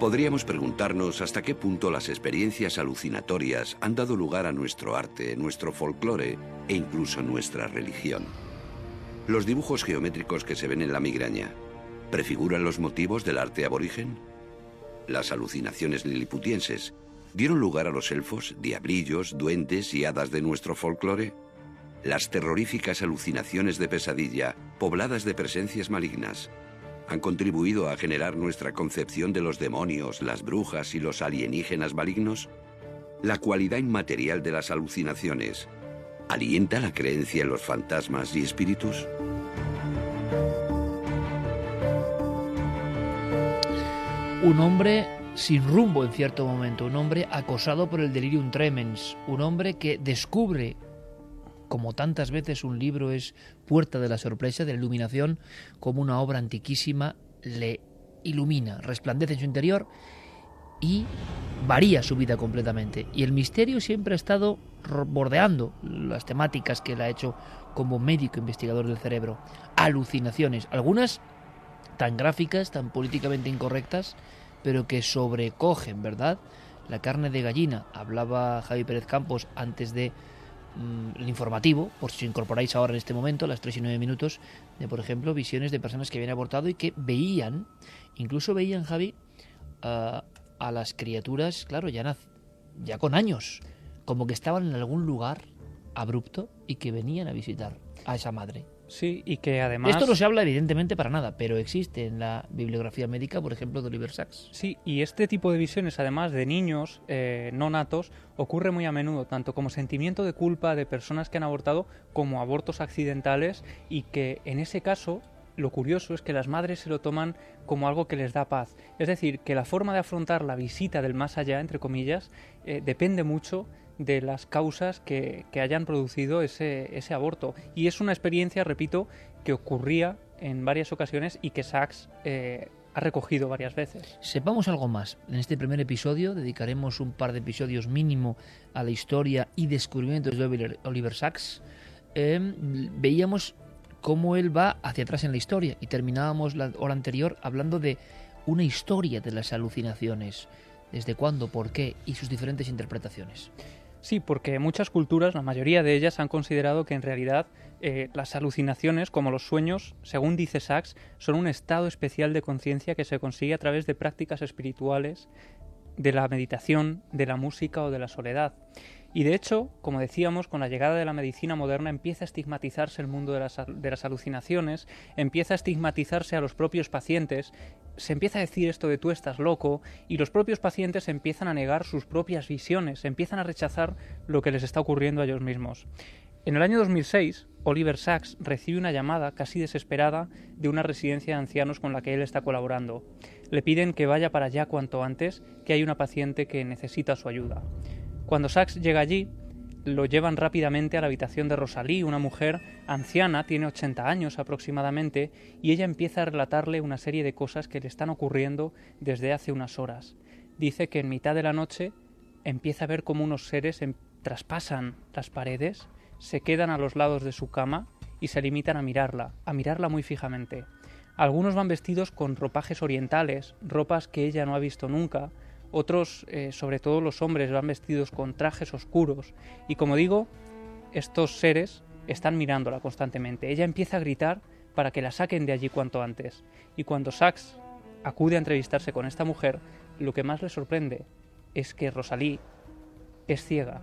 Podríamos preguntarnos hasta qué punto las experiencias alucinatorias han dado lugar a nuestro arte, nuestro folclore e incluso nuestra religión. Los dibujos geométricos que se ven en la migraña prefiguran los motivos del arte aborigen. Las alucinaciones liliputienses dieron lugar a los elfos, diablillos, duendes y hadas de nuestro folclore. Las terroríficas alucinaciones de pesadilla, pobladas de presencias malignas, han contribuido a generar nuestra concepción de los demonios, las brujas y los alienígenas malignos? La cualidad inmaterial de las alucinaciones alienta la creencia en los fantasmas y espíritus? Un hombre sin rumbo en cierto momento, un hombre acosado por el delirium tremens, un hombre que descubre como tantas veces un libro es puerta de la sorpresa, de la iluminación, como una obra antiquísima le ilumina, resplandece en su interior y varía su vida completamente. Y el misterio siempre ha estado bordeando las temáticas que él ha hecho como médico investigador del cerebro. Alucinaciones, algunas tan gráficas, tan políticamente incorrectas, pero que sobrecogen, ¿verdad? La carne de gallina, hablaba Javi Pérez Campos antes de el informativo, por si incorporáis ahora en este momento, las 3 y 9 minutos, de por ejemplo visiones de personas que habían abortado y que veían, incluso veían, Javi, a las criaturas, claro, ya, ya con años, como que estaban en algún lugar abrupto y que venían a visitar a esa madre. Sí, y que además... Esto no se habla evidentemente para nada, pero existe en la bibliografía médica, por ejemplo, de Oliver Sacks. Sí, y este tipo de visiones, además de niños eh, no natos, ocurre muy a menudo, tanto como sentimiento de culpa de personas que han abortado, como abortos accidentales, y que en ese caso lo curioso es que las madres se lo toman como algo que les da paz. Es decir, que la forma de afrontar la visita del más allá, entre comillas, eh, depende mucho de las causas que, hayan producido ese, ese, aborto. Y es una experiencia, repito, que ocurría en varias ocasiones y que Sachs eh, ha recogido varias veces. Sepamos algo más. En este primer episodio dedicaremos un par de episodios mínimo a la historia y descubrimientos de Oliver Sacks. Em, veíamos cómo él va hacia atrás en la historia y terminábamos la hora anterior hablando de una historia de las alucinaciones. ¿Desde cuándo, por qué y sus diferentes interpretaciones? Sí, porque muchas culturas, la mayoría de ellas, han considerado que en realidad eh, las alucinaciones, como los sueños, según dice Sachs, son un estado especial de conciencia que se consigue a través de prácticas espirituales, de la meditación, de la música o de la soledad. Y de hecho, como decíamos, con la llegada de la medicina moderna empieza a estigmatizarse el mundo de las, alucinaciones, empieza a estigmatizarse a los propios pacientes, se empieza a decir esto de tú estás loco, y los propios pacientes empiezan a negar sus propias visiones, empiezan a rechazar lo que les está ocurriendo a ellos mismos. En el año 2006, Oliver Sacks recibe una llamada casi desesperada de una residencia de ancianos con la que él está colaborando. Le piden que vaya para allá cuanto antes, que hay una paciente que necesita su ayuda. Cuando Sachs llega allí, lo llevan rápidamente a la habitación de Rosalie, una mujer anciana, tiene 80 años aproximadamente, y ella empieza a relatarle una serie de cosas que le están ocurriendo desde hace unas horas. Dice que en mitad de la noche empieza a ver cómo unos seres em, traspasan las paredes, se quedan a los lados de su cama y se limitan a mirarla, a mirarla muy fijamente. Algunos van vestidos con ropajes orientales, ropas que ella no ha visto nunca, otros, eh, sobre todo los hombres, van vestidos con trajes oscuros. Y como digo, estos seres están mirándola constantemente. Ella empieza a gritar para que la saquen de allí cuanto antes. Y cuando Sachs acude a entrevistarse con esta mujer, lo que más le sorprende es que Rosalí es ciega.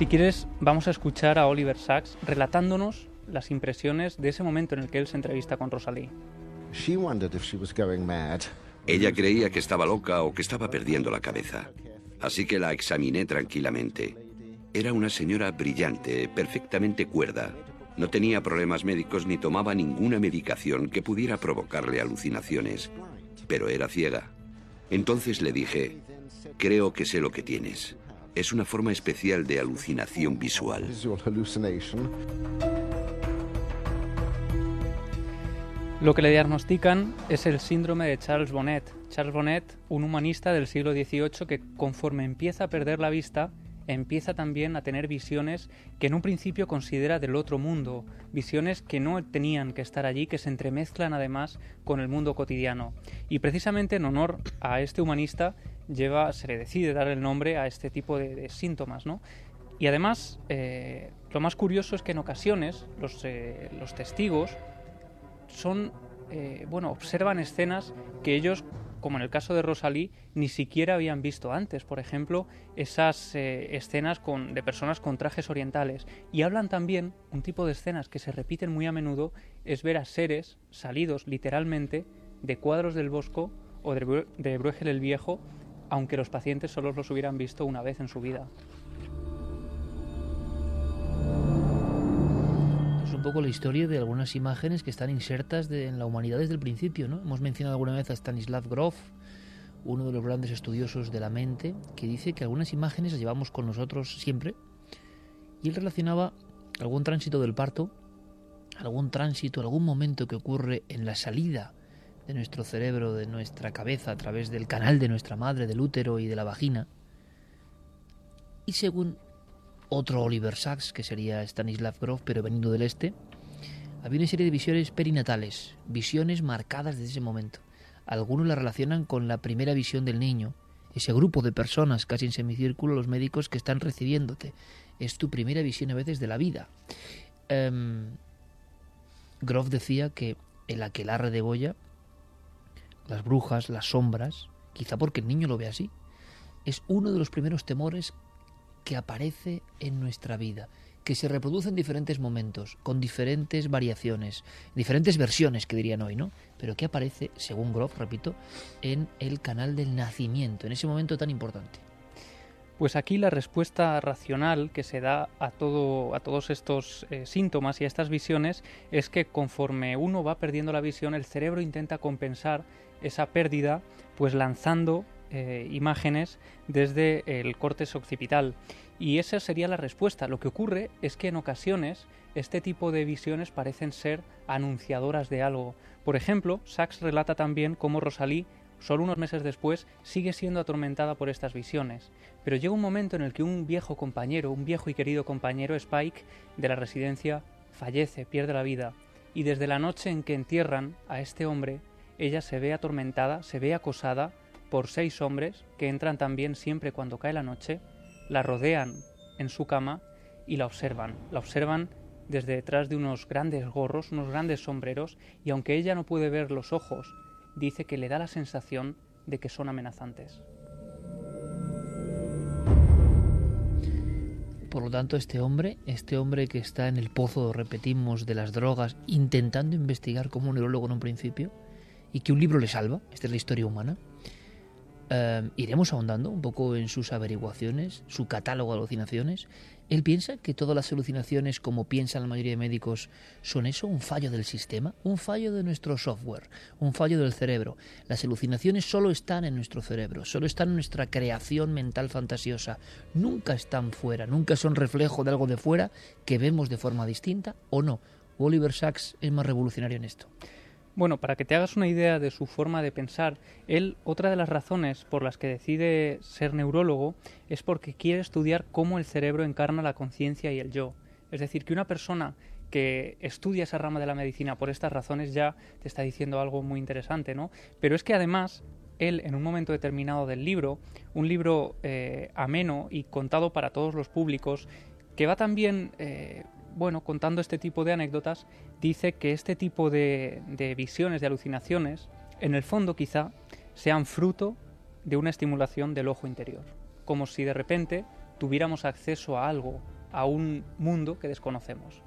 Si quieres, vamos a escuchar a Oliver Sacks relatándonos las impresiones de ese momento en el que él se entrevista con Rosalie. Ella creía que estaba loca o que estaba perdiendo la cabeza, así que la examiné tranquilamente. Era una señora brillante, perfectamente cuerda. No tenía problemas médicos ni tomaba ninguna medicación que pudiera provocarle alucinaciones. pero era ciega. Entonces le dije, creo que sé lo que tienes. Es una forma especial de alucinación visual. Lo que le diagnostican es el síndrome de Charles Bonnet. Charles Bonnet, un humanista del siglo XVIII que conforme empieza a perder la vista, empieza también a tener visiones que en un principio considera del otro mundo, visiones que no tenían que estar allí, que se entremezclan además con el mundo cotidiano. Y precisamente en honor a este humanista lleva, se le decide dar el nombre a este tipo de, síntomas, ¿no? Y además, eh, lo más curioso es que en ocasiones los, eh, los testigos son, eh, bueno, observan escenas que ellos como en el caso de Rosalí, ni siquiera habían visto antes. Por ejemplo, esas eh, escenas con, de personas con trajes orientales. Y hablan también, un tipo de escenas que se repiten muy a menudo, es ver a seres salidos literalmente de cuadros del Bosco o de, de Bruegel el Viejo, aunque los pacientes solo los hubieran visto una vez en su vida. Un poco la historia de algunas imágenes que están insertas en la humanidad desde el principio. ¿no? Hemos mencionado alguna vez a Stanislav Grof, uno de los grandes estudiosos de la mente, que dice que algunas imágenes las llevamos con nosotros siempre. Y él relacionaba algún tránsito del parto, algún tránsito, algún momento que ocurre en la salida de nuestro cerebro, de nuestra cabeza, a través del canal de nuestra madre, del útero y de la vagina. Y según otro Oliver Sacks, que sería Stanislav Grof, pero venido del este, había una serie de visiones perinatales, visiones marcadas desde ese momento. Algunos la relacionan con la primera visión del niño, ese grupo de personas casi en semicírculo, los médicos que están recibiéndote. Es tu primera visión a veces de la vida. Um, Grof decía que el aquelarre de Goya, las brujas, las sombras, quizá porque el niño lo ve así, es uno de los primeros temores que aparece en nuestra vida, que se reproduce en diferentes momentos, con diferentes variaciones, diferentes versiones que dirían hoy, ¿no? Pero que aparece, según Groff, repito, en el canal del nacimiento, en ese momento tan importante. Pues aquí la respuesta racional que se da a, todo, a todos estos eh, síntomas y a estas visiones es que conforme uno va perdiendo la visión, el cerebro intenta compensar esa pérdida, pues lanzando eh, imágenes desde el córtex occipital. Y esa sería la respuesta. Lo que ocurre es que en ocasiones este tipo de visiones parecen ser anunciadoras de algo. Por ejemplo, Sachs relata también cómo Rosalí, solo unos meses después, sigue siendo atormentada por estas visiones. Pero llega un momento en el que un viejo compañero, un viejo y querido compañero, Spike, de la residencia, fallece, pierde la vida. Y desde la noche en que entierran a este hombre, ella se ve atormentada, se ve acosada por seis hombres que entran también siempre cuando cae la noche, la rodean en su cama y la observan. La observan desde detrás de unos grandes gorros, unos grandes sombreros, y aunque ella no puede ver los ojos, dice que le da la sensación de que son amenazantes. Por lo tanto, este hombre, este hombre que está en el pozo, repetimos, de las drogas, intentando investigar como un neurólogo en un principio, y que un libro le salva, esta es la historia humana, Em, iremos ahondando un poco en sus averiguaciones, su catálogo de alucinaciones. Él piensa que todas las alucinaciones, como piensan la mayoría de médicos, son eso, un fallo del sistema, un fallo de nuestro software, un fallo del cerebro. Las alucinaciones solo están en nuestro cerebro, solo están en nuestra creación mental fantasiosa. Nunca están fuera, nunca son reflejo de algo de fuera que vemos de forma distinta o no. Oliver Sacks es más revolucionario en esto. Bueno, para que te hagas una idea de su forma de pensar, él, otra de las razones por las que decide ser neurólogo es porque quiere estudiar cómo el cerebro encarna la conciencia y el yo. Es decir, que una persona que estudia esa rama de la medicina por estas razones ya te está diciendo algo muy interesante, ¿no? Pero es que además él en un momento determinado del libro, un libro eh, ameno y contado para todos los públicos, que va también eh, bueno, contando este tipo de anécdotas, dice que este tipo de, visiones, de alucinaciones, en el fondo quizá sean fruto de una estimulación del ojo interior, como si de repente tuviéramos acceso a algo, a un mundo que desconocemos.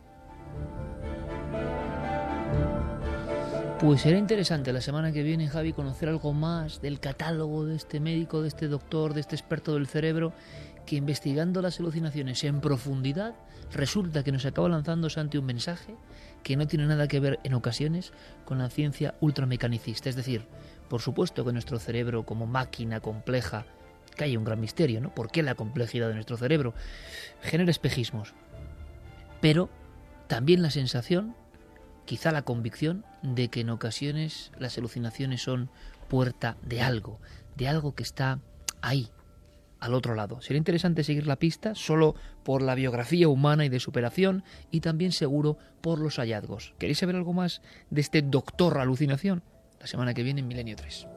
Pues será interesante la semana que viene, Javi, conocer algo más del catálogo de este médico, de este doctor, de este experto del cerebro que investigando las alucinaciones en profundidad, resulta que nos acaba lanzando ante un mensaje que no tiene nada que ver en ocasiones con la ciencia ultramecanicista. Es decir, por supuesto que nuestro cerebro como máquina compleja, que hay un gran misterio, ¿no? ¿Por qué la complejidad de nuestro cerebro? Genera espejismos. Pero también la sensación, quizá la convicción, de que en ocasiones las alucinaciones son puerta de algo, de algo que está ahí, al otro lado. Sería interesante seguir la pista solo por la biografía humana y de superación y también seguro por los hallazgos. ¿Queréis saber algo más de este doctor alucinación? La semana que viene en Milenio 3.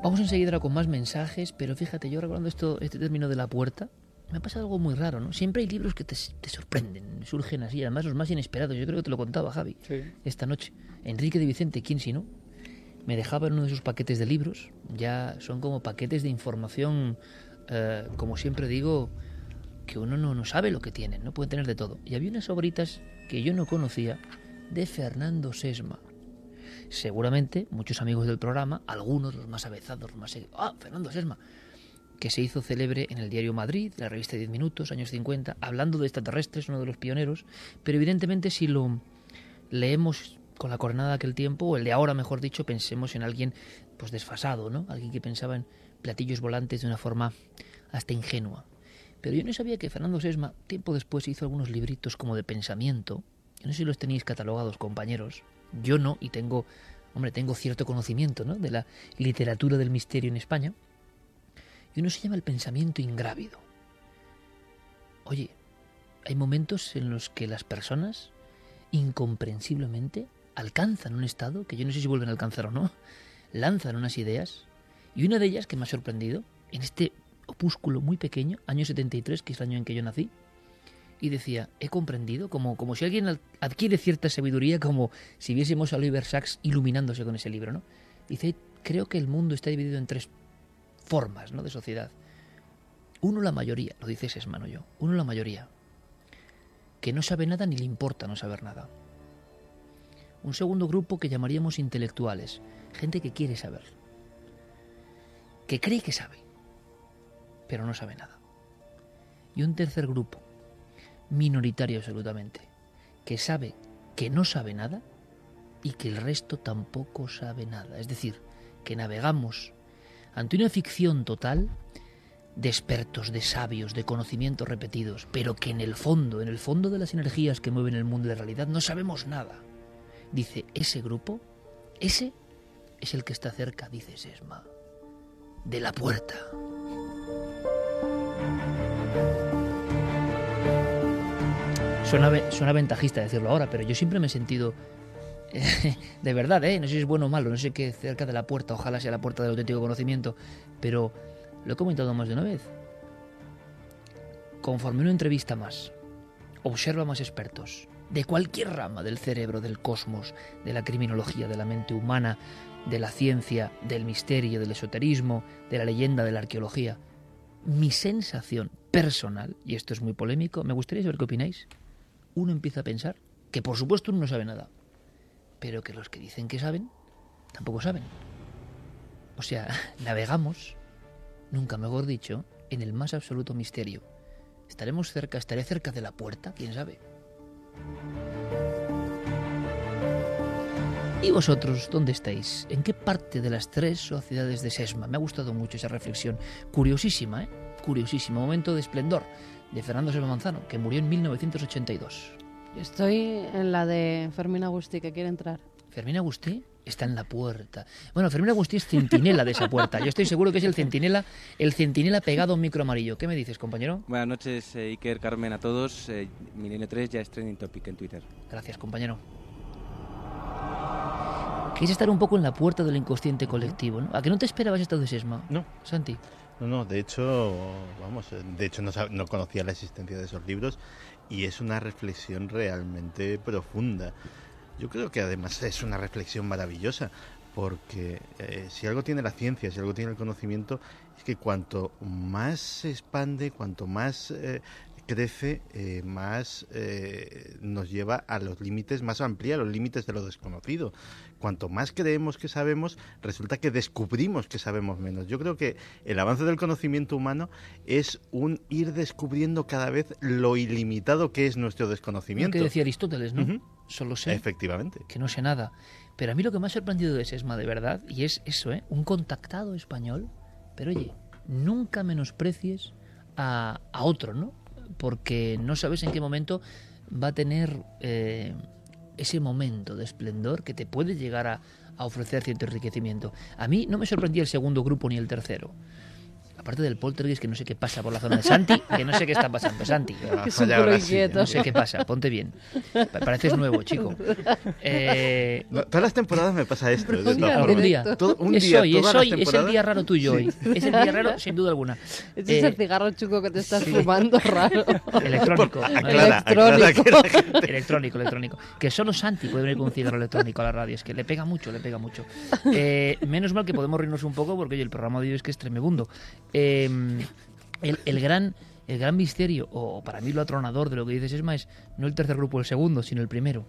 Vamos enseguida con más mensajes, pero fíjate, yo recordando esto, este término de la puerta, me ha pasado algo muy raro, ¿no? Siempre hay libros que te, sorprenden, surgen así, además los más inesperados. Yo creo que te lo contaba Javi esta noche. Enrique de Vicente, ¿quién si no? Me dejaba en uno de sus paquetes de libros, ya son como paquetes de información, eh, como siempre digo, que uno no, no sabe lo que tienen, no puede tener de todo. Y había unas obritas que yo no conocía de Fernando Sesma. Seguramente muchos amigos del programa, algunos, los más avezados, los más... Ah, Fernando Sesma que se hizo célebre en el diario Madrid, la revista 10 Minutos, años 50, hablando de extraterrestres, uno de los pioneros, pero evidentemente si lo leemos con la coronada de aquel tiempo, o el de ahora mejor dicho, pensemos en alguien pues desfasado, ¿no? Alguien que pensaba en platillos volantes de una forma hasta ingenua. Pero yo no sabía que Fernando Sesma, tiempo después, hizo algunos libritos como de pensamiento. No sé si los tenéis catalogados, compañeros. Yo no, y tengo, hombre, tengo cierto conocimiento, ¿no? De la literatura del misterio en España y uno se llama el pensamiento ingrávido. Oye, hay momentos en los que las personas incomprensiblemente alcanzan un estado que yo no sé si vuelven a alcanzar o no, lanzan unas ideas y una de ellas que me ha sorprendido en este opúsculo muy pequeño, año 73, que es el año en que yo nací, y decía, he comprendido, como, como si alguien adquiere cierta sabiduría, como si viésemos a Oliver Sacks iluminándose con ese libro, ¿no? Dice, creo que el mundo está dividido en tres formas ¿no? de sociedad. Uno la mayoría, lo dice Sesmano yo, uno la mayoría, que no sabe nada ni le importa no saber nada. Un segundo grupo que llamaríamos intelectuales, gente que quiere saber, que cree que sabe, pero no sabe nada. Y un tercer grupo, minoritario absolutamente, que sabe que no sabe nada y que el resto tampoco sabe nada. Es decir, que navegamos ante una ficción total de expertos, de sabios, de conocimientos repetidos, pero que en el fondo, en el fondo de las energías que mueven el mundo de la realidad, no sabemos nada. Dice, ese grupo, ese es el que está cerca, dice Sesma, de la puerta. Suena, suena ventajista decirlo ahora, pero yo siempre me he sentido de verdad, ¿eh? no sé si es bueno o malo, no sé qué cerca de la puerta, ojalá sea la puerta del auténtico conocimiento, pero lo he comentado más de una vez. Conforme uno entrevista más, observa más expertos, de cualquier rama del cerebro, del cosmos, de la criminología, de la mente humana, de la ciencia, del misterio, del esoterismo, de la leyenda, de la arqueología, mi sensación personal, y esto es muy polémico, me gustaría saber qué opináis, uno empieza a pensar que por supuesto uno no sabe nada, pero que los que dicen que saben, tampoco saben. O sea, navegamos, nunca mejor dicho, en el más absoluto misterio. ¿Estaremos cerca, estaré cerca de la puerta? ¿Quién sabe? ¿Y vosotros dónde estáis? ¿En qué parte de las tres sociedades de Sesma? Me ha gustado mucho esa reflexión. Curiosísima, ¿eh? Curiosísima. Momento de esplendor de Fernando Sesma Manzano, que murió en 1982. Estoy en la de Fermín Agustí, que quiere entrar. ¿Fermín Agustí? Está en la puerta. Bueno, Fermín Agustí es centinela de esa puerta. Yo estoy seguro que es el centinela, el centinela pegado a un micro amarillo. ¿Qué me dices, compañero? Buenas noches, eh, Iker, Carmen, a todos. Eh, Milenio 3 ya es trending topic en Twitter. Gracias, compañero. Quieres estar un poco en la puerta del inconsciente colectivo, ¿no? ¿A que no te esperabas esto de Sesma? No. Santi. No, no, de hecho, vamos, de hecho no, no conocía la existencia de esos libros y es una reflexión realmente profunda. Yo creo que además es una reflexión maravillosa, porque eh, si algo tiene la ciencia, si algo tiene el conocimiento, es que cuanto más se expande, cuanto más eh, crece, eh, más eh, nos lleva a los límites, más amplía los límites de lo desconocido. Cuanto más creemos que sabemos, resulta que descubrimos que sabemos menos. Yo creo que el avance del conocimiento humano es un ir descubriendo cada vez lo ilimitado que es nuestro Lo desconocimiento. que decía Aristóteles, ¿no? Solo sé Efectivamente. que no sé nada. Pero a mí lo que me ha sorprendido de Sesma, de verdad, y es eso, ¿eh? Un contactado español. Pero oye, nunca menosprecies a, a otro, ¿no? Porque no sabes en qué momento va a tener eh, ese momento de esplendor que te puede llegar a, a ofrecer cierto enriquecimiento. A mí no me sorprendía el segundo grupo ni el tercero. Aparte del poltergeist, que no sé qué pasa por la zona de Santi, que no sé qué está pasando. Santi, Que es un no sé qué pasa, ponte bien. Pa- Pareces nuevo, chico. Eh, No, todas las temporadas me pasa esto. de algún día. Todo- un es día, hoy, es hoy, es el día raro tuyo hoy. Es el día raro, sin duda alguna. Ese es Eh, el cigarro chuco que te estás fumando raro. electrónico. Aclara, aclara que la gente- electrónico, electrónico. Que solo Santi puede venir con un cigarro electrónico a la radio. Es que le pega mucho, le pega mucho. Eh, menos mal que podemos reírnos un poco porque oye, el programa de hoy es que es tremebundo. Eh, el, el gran, el gran misterio, o para mí lo atronador de lo que dices Esma, es no el tercer grupo, el segundo, sino el primero.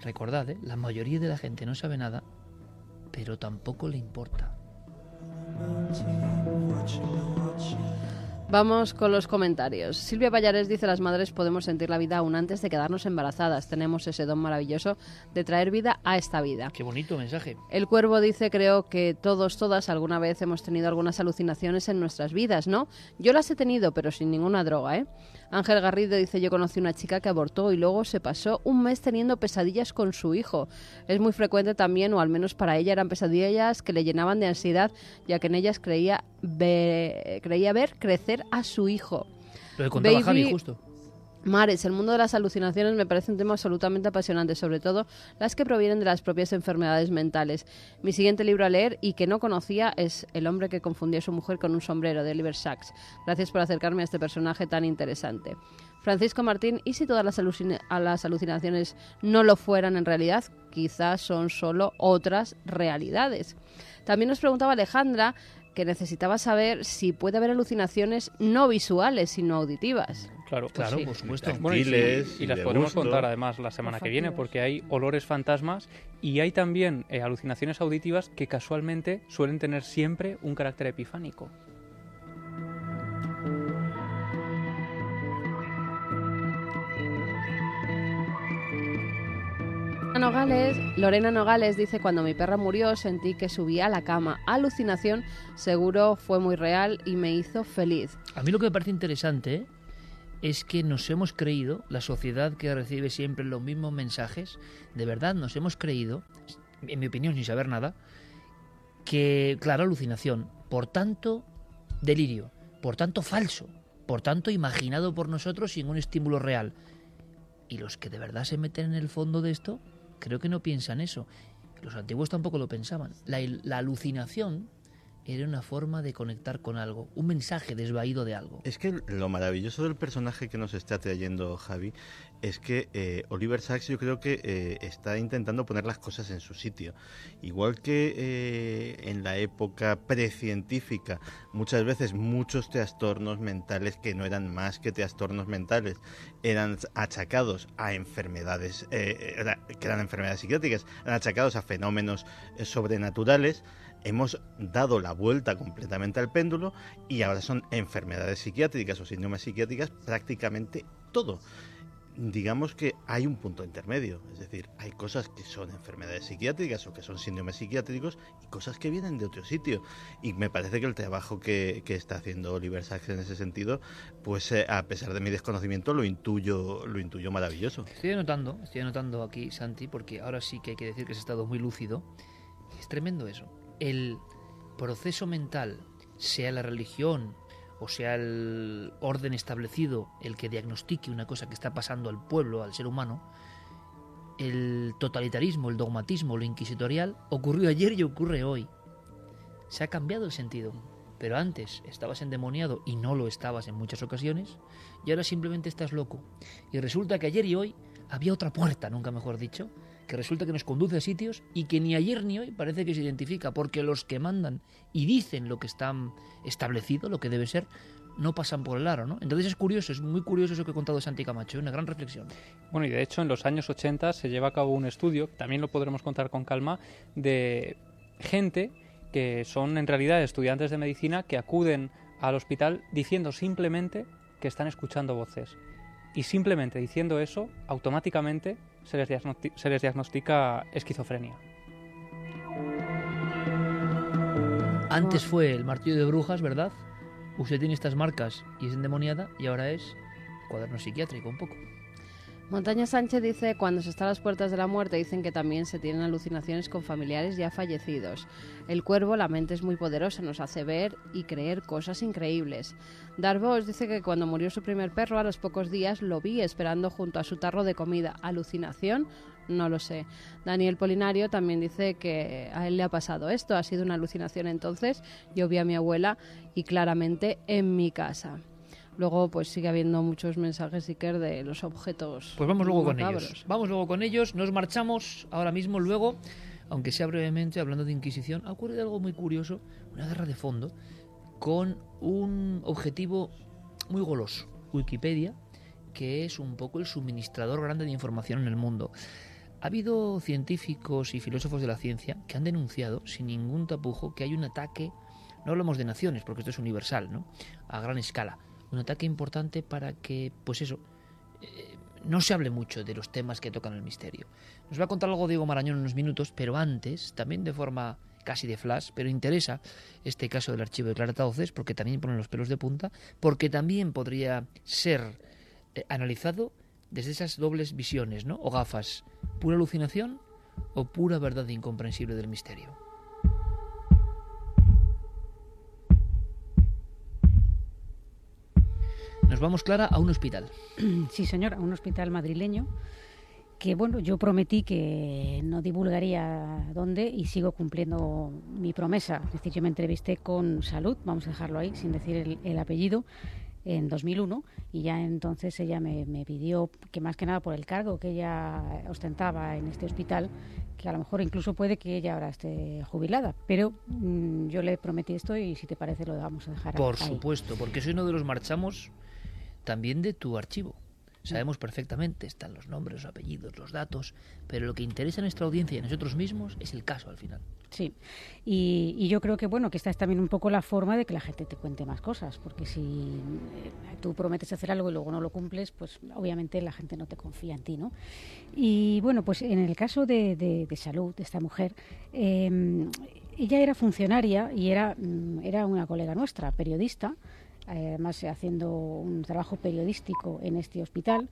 Recordad, ¿eh? la mayoría de la gente no sabe nada, pero tampoco le importa. Vamos con los comentarios. Silvia Payares dice, las madres podemos sentir la vida aún antes de quedarnos embarazadas. Tenemos ese don maravilloso de traer vida a esta vida. Qué bonito mensaje. El cuervo dice, creo que todos, todas alguna vez hemos tenido algunas alucinaciones en nuestras vidas, ¿no? Yo las he tenido, pero sin ninguna droga, ¿eh? Ángel Garrido dice, yo conocí una chica que abortó y luego se pasó un mes teniendo pesadillas con su hijo. Es muy frecuente también, o al menos para ella eran pesadillas que le llenaban de ansiedad, ya que en ellas creía, ve- creía ver crecer a su hijo. Lo que contaba Baby- Javi, justo. Mares, el mundo de las alucinaciones me parece un tema absolutamente apasionante, sobre todo las que provienen de las propias enfermedades mentales. Mi siguiente libro a leer y que no conocía es El hombre que confundió a su mujer con un sombrero de Oliver Sacks. Gracias por acercarme a este personaje tan interesante. Francisco Martín, ¿y si todas las, alucina- a las alucinaciones no lo fueran en realidad? Quizás son solo otras realidades. También nos preguntaba Alejandra que necesitaba saber si puede haber alucinaciones no visuales, sino auditivas. Claro, Claro, sí. por supuesto. Bueno, y, las de podemos gusto. contar además la semana que viene porque hay olores fantasmas y hay también eh, alucinaciones auditivas que casualmente suelen tener siempre un carácter epifánico. Nogales, Lorena Nogales dice, cuando mi perra murió sentí que subía a la cama. Alucinación, seguro fue muy real y me hizo feliz. A mí lo que me parece interesante ¿eh? es que nos hemos creído, la sociedad que recibe siempre los mismos mensajes, de verdad nos hemos creído, en mi opinión sin saber nada, que, claro, alucinación, por tanto, delirio, por tanto, falso, por tanto, imaginado por nosotros sin un estímulo real. Y los que de verdad se meten en el fondo de esto, creo que no piensan eso. Los antiguos tampoco lo pensaban. La, la alucinación era una forma de conectar con algo, un mensaje desvaído de algo. Es que lo maravilloso del personaje que nos está trayendo Javi es que eh, Oliver Sacks yo creo que eh, está intentando poner las cosas en su sitio. Igual que eh, en la época precientífica, muchas veces muchos trastornos mentales que no eran más que trastornos mentales eran achacados a enfermedades, que eran enfermedades psiquiátricas, eran achacados a fenómenos sobrenaturales hemos dado la vuelta completamente al péndulo y ahora son enfermedades psiquiátricas o síndromes psiquiátricas prácticamente todo. Digamos que hay un punto intermedio, es decir, hay cosas que son enfermedades psiquiátricas o que son síndromes psiquiátricos y cosas que vienen de otro sitio. Y me parece que el trabajo que, que está haciendo Oliver Sacks en ese sentido, pues eh, a pesar de mi desconocimiento lo intuyo, lo intuyo maravilloso. Estoy anotando, estoy anotando aquí, Santi, porque ahora sí que hay que decir que has estado muy lúcido. Es tremendo eso. El proceso mental, sea la religión o sea el orden establecido el que diagnostique una cosa que está pasando al pueblo, al ser humano, el totalitarismo, el dogmatismo, lo inquisitorial, ocurrió ayer y ocurre hoy. Se ha cambiado el sentido. Pero antes estabas endemoniado y no lo estabas en muchas ocasiones, y ahora simplemente estás loco. Y resulta que ayer y hoy había otra puerta, nunca mejor dicho, que resulta que nos conduce a sitios y que ni ayer ni hoy parece que se identifica, porque los que mandan y dicen lo que está establecido, lo que debe ser, no pasan por el aro, ¿no? Entonces es curioso, es muy curioso eso que ha contado Santi Camacho, una gran reflexión. Bueno, y de hecho en los años 80 se lleva a cabo un estudio, también lo podremos contar con calma, de gente que son en realidad estudiantes de medicina que acuden al hospital diciendo simplemente que están escuchando voces. Y simplemente diciendo eso, automáticamente se les, diagnostica esquizofrenia. Antes fue el martillo de brujas, ¿verdad? Usted tiene estas marcas y es endemoniada y ahora es cuaderno psiquiátrico un poco. Montaña Sánchez dice, cuando se está a las puertas de la muerte, dicen que también se tienen alucinaciones con familiares ya fallecidos. El cuervo, la mente es muy poderosa, nos hace ver y creer cosas increíbles. Darvos dice que cuando murió su primer perro, a los pocos días lo vi esperando junto a su tarro de comida. ¿Alucinación? No lo sé. Daniel Polinario también dice que a él le ha pasado esto, ha sido una alucinación entonces. Yo vi a mi abuela y claramente en mi casa. Luego, pues sigue habiendo muchos mensajes, Iker, de los objetos. Pues vamos luego con ellos. Vamos luego con ellos. Nos marchamos ahora mismo, luego, aunque sea brevemente, hablando de Inquisición, ha ocurrido algo muy curioso, una guerra de fondo, con un objetivo muy goloso. Wikipedia, que es un poco el suministrador grande de información en el mundo. Ha habido científicos y filósofos de la ciencia que han denunciado, sin ningún tapujo, que hay un ataque, no hablamos de naciones, porque esto es universal, ¿no? A gran escala un ataque importante para que, pues eso, eh, no se hable mucho de los temas que tocan el misterio. Nos va a contar algo Diego Marañón en unos minutos, pero antes, también de forma casi de flash, pero interesa este caso del archivo de Clara Tauces, porque también pone los pelos de punta, porque también podría ser eh, analizado desde esas dobles visiones, ¿no? O gafas, pura alucinación o pura verdad incomprensible del misterio. Nos vamos, Clara, a un hospital. Sí, señor, a un hospital madrileño que bueno, yo prometí que no divulgaría dónde y sigo cumpliendo mi promesa. Es decir, yo me entrevisté con Salud, vamos a dejarlo ahí sin decir el, apellido, en 2001 y ya entonces ella me, pidió que más que nada por el cargo que ella ostentaba en este hospital, que a lo mejor incluso puede que ella ahora esté jubilada, pero mm, yo le prometí esto y si te parece lo vamos a dejar Por supuesto, porque soy uno de los marchamos también de tu archivo. Sabemos perfectamente, están los nombres, los apellidos, los datos, pero lo que interesa a nuestra audiencia y a nosotros mismos es el caso al final. Sí, y, yo creo que bueno que esta es también un poco la forma de que la gente te cuente más cosas, porque si eh, tú prometes hacer algo y luego no lo cumples, pues obviamente la gente no te confía en ti, ¿no? Y bueno, pues en el caso de, salud de esta mujer, em, ella era funcionaria y era, mm, era una colega nuestra, periodista, además haciendo un trabajo periodístico en este hospital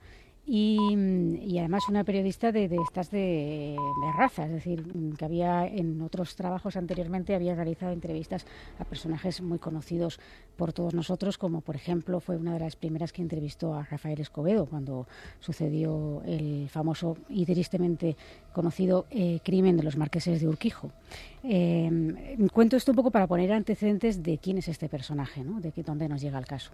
y, además una periodista de, estas de, raza, es decir, que había en otros trabajos anteriormente había realizado entrevistas a personajes muy conocidos por todos nosotros, como por ejemplo fue una de las primeras que entrevistó a Rafael Escobedo cuando sucedió el famoso y tristemente conocido eh, crimen de los marqueses de Urquijo. Eh, cuento esto un poco para poner antecedentes de quién es este personaje, ¿no? de dónde nos llega el caso.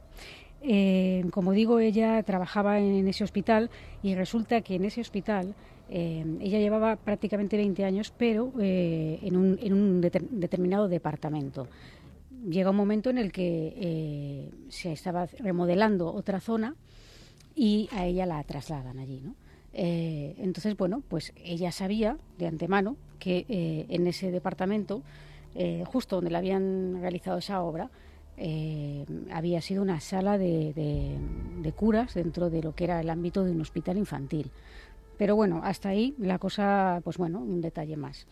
Eh, como digo, ella trabajaba en ese hospital y resulta que en ese hospital eh, ella llevaba prácticamente 20 años, pero eh, en un, determinado departamento. Llega un momento en el que se estaba remodelando otra zona y a ella la trasladan allí, entonces, bueno, pues ella sabía de antemano que en ese departamento, justo donde le habían realizado esa obra, eh, había sido una sala de, de, curas dentro de lo que era el ámbito de un hospital infantil. Pero bueno, hasta ahí la cosa, pues bueno, un detalle más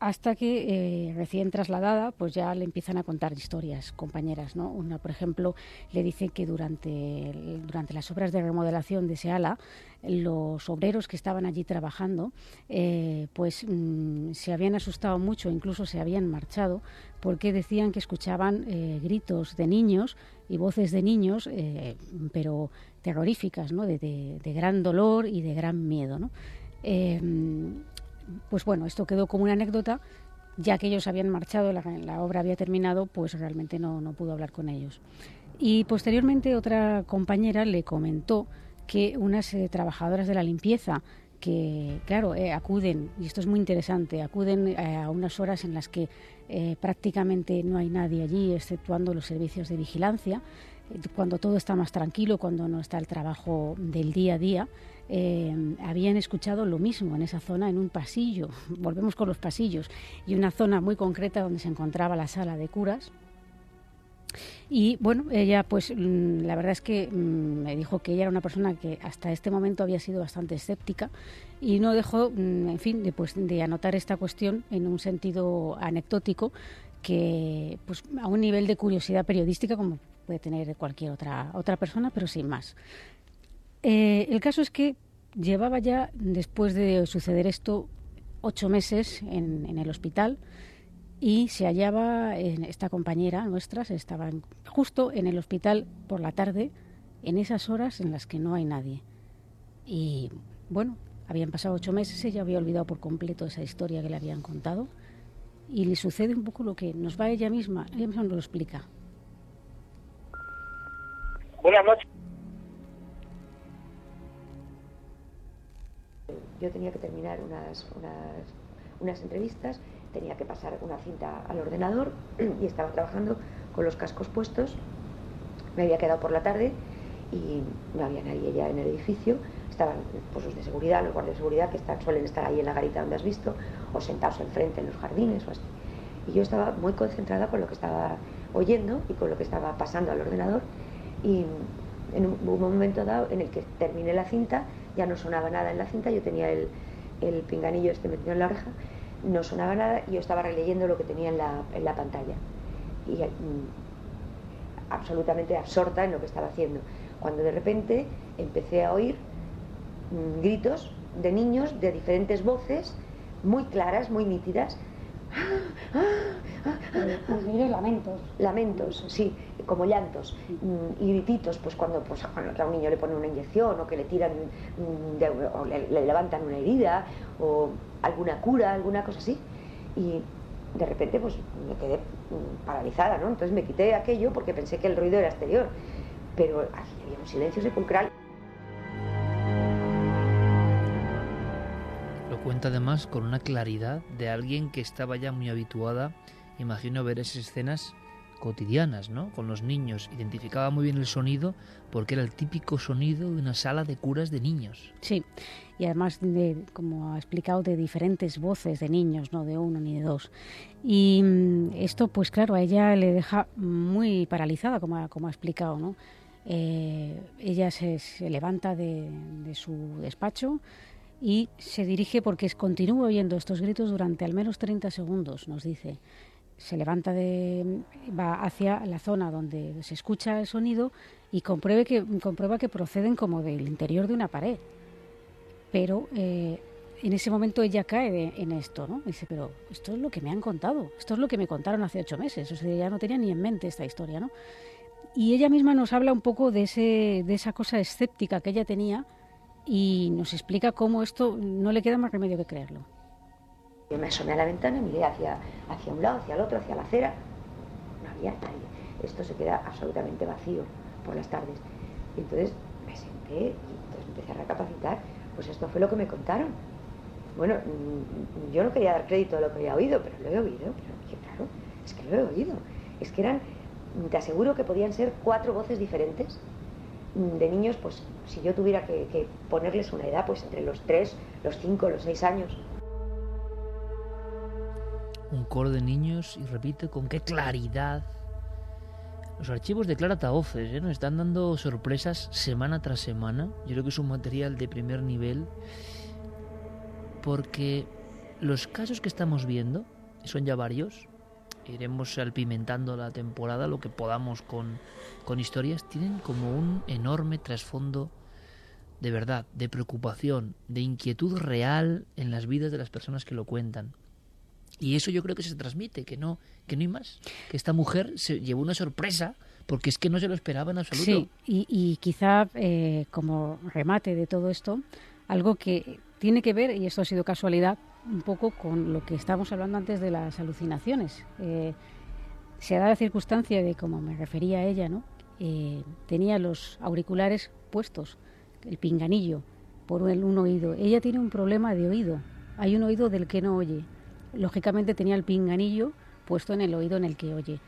hasta que eh, recién trasladada pues ya le empiezan a contar historias compañeras no una por ejemplo le dice que durante durante las obras de remodelación de ese ala los obreros que estaban allí trabajando eh, pues mm, se habían asustado mucho incluso se habían marchado porque decían que escuchaban eh, gritos de niños y voces de niños pero terroríficas no de, de, gran dolor y de gran miedo no pues bueno, esto quedó como una anécdota, ya que ellos habían marchado, la, obra había terminado, pues realmente no, no pudo hablar con ellos. Y posteriormente otra compañera le comentó que unas eh, trabajadoras de la limpieza que, claro, eh, acuden, y esto es muy interesante, acuden eh, a unas horas en las que prácticamente no hay nadie allí, exceptuando los servicios de vigilancia, cuando todo está más tranquilo, cuando no está el trabajo del día a día, eh, habían escuchado lo mismo en esa zona, en un pasillo. Volvemos con los pasillos y una zona muy concreta donde se encontraba la sala de curas. Y bueno, ella pues mm, la verdad es que mm, me dijo que ella era una persona que hasta este momento había sido bastante escéptica y no dejó, mm, en fin, de, pues, de anotar esta cuestión en un sentido anecdótico que pues a un nivel de curiosidad periodística como puede tener cualquier otra, otra persona, pero sin más. Eh, el caso es que llevaba ya, después de suceder esto, ocho meses en, el hospital y se hallaba en esta compañera nuestra, se estaba justo en el hospital por la tarde, en esas horas en las que no hay nadie. Y bueno, habían pasado ocho meses, ella había olvidado por completo esa historia que le habían contado y le sucede un poco lo que nos va ella misma, ella misma nos lo explica. Buenas noches. Yo tenía que terminar unas, unas, unas entrevistas, tenía que pasar una cinta al ordenador y estaba trabajando con los cascos puestos. Me había quedado por la tarde y no había nadie ya en el edificio. Estaban pues, los de seguridad, los guardias de seguridad que están, suelen estar ahí en la garita donde has visto, o sentados enfrente en los jardines o así. Y yo estaba muy concentrada con lo que estaba oyendo y con lo que estaba pasando al ordenador y en un, momento dado en el que terminé la cinta, ya no sonaba nada en la cinta, yo tenía el, el pinganillo este metido en la oreja, no sonaba nada y yo estaba releyendo lo que tenía en la, en la pantalla. Y mm, absolutamente absorta en lo que estaba haciendo. Cuando de repente empecé a oír mm, gritos de niños de diferentes voces, muy claras, muy nítidas, lamentos. Lamentos, sí, como llantos. Mm, y grititos, pues cuando, pues, a un niño le ponen una inyección o que le tiran, mm, o le, levantan una herida o alguna cura, alguna cosa así. Y de repente pues me quedé mm, paralizada, ¿no? Entonces me quité aquello porque pensé que el ruido era exterior. Pero había un silencio sepulcral. Además con una claridad de alguien que estaba ya muy habituada, imagino, ver esas escenas cotidianas, ¿no? Con los niños. Identificaba muy bien el sonido porque era el típico sonido de una sala de curas de niños. Sí, y además, de, como ha explicado, de diferentes voces de niños, no de uno ni de dos. Y mm, esto, pues claro, a ella le deja muy paralizada, como ha, como ha explicado, ¿no? Eh, ella se, levanta de su despacho, y se dirige porque continúa oyendo estos gritos durante al menos 30 segundos, nos dice. Se levanta de, va hacia la zona donde se escucha el sonido y compruebe que, comprueba que proceden como del interior de una pared. Pero eh, en ese momento ella cae en esto, ¿no? Dice, pero esto es lo que me han contado, esto es lo que me contaron hace ocho meses, o sea, ya no tenía ni en mente esta historia, ¿no? Y ella misma nos habla un poco de, ese, de esa cosa escéptica que ella tenía y nos explica cómo esto no le queda más remedio que creerlo. Yo me asomé a la ventana, miré hacia, hacia un lado, hacia el otro, hacia la acera. No había nadie. Esto se queda absolutamente vacío por las tardes. Entonces me senté y entonces empecé a recapacitar. Pues esto fue lo que me contaron. Bueno, mm, yo no quería dar crédito a lo que había oído, pero lo he oído. Pero claro, es que lo he oído. Es que eran, te aseguro que podían ser cuatro voces diferentes de niños, pues si yo tuviera que, ponerles una edad, pues entre los 3, los 5, los 6 años. Un coro de niños, y repite con qué claridad. Los archivos de Clara Taoces ¿eh? nos están dando sorpresas semana tras semana. Yo creo que es un material de primer nivel porque los casos que estamos viendo, son ya varios, iremos salpimentando la temporada lo que podamos con, con historias, tienen como un enorme trasfondo de verdad, de preocupación, de inquietud real en las vidas de las personas que lo cuentan. Y eso yo creo que se transmite, que no, que no hay más. Que esta mujer se llevó una sorpresa porque es que no se lo esperaba en absoluto. Sí, y, quizá eh, como remate de todo esto, algo que tiene que ver, y esto ha sido casualidad, un poco con lo que estábamos hablando antes de las alucinaciones. Eh, se da la circunstancia de, como me refería a ella, ¿no? Eh, tenía los auriculares puestos, el pinganillo, por un, un oído. Ella tiene un problema de oído. Hay un oído del que no oye. Lógicamente tenía el pinganillo puesto en el oído en el que oye.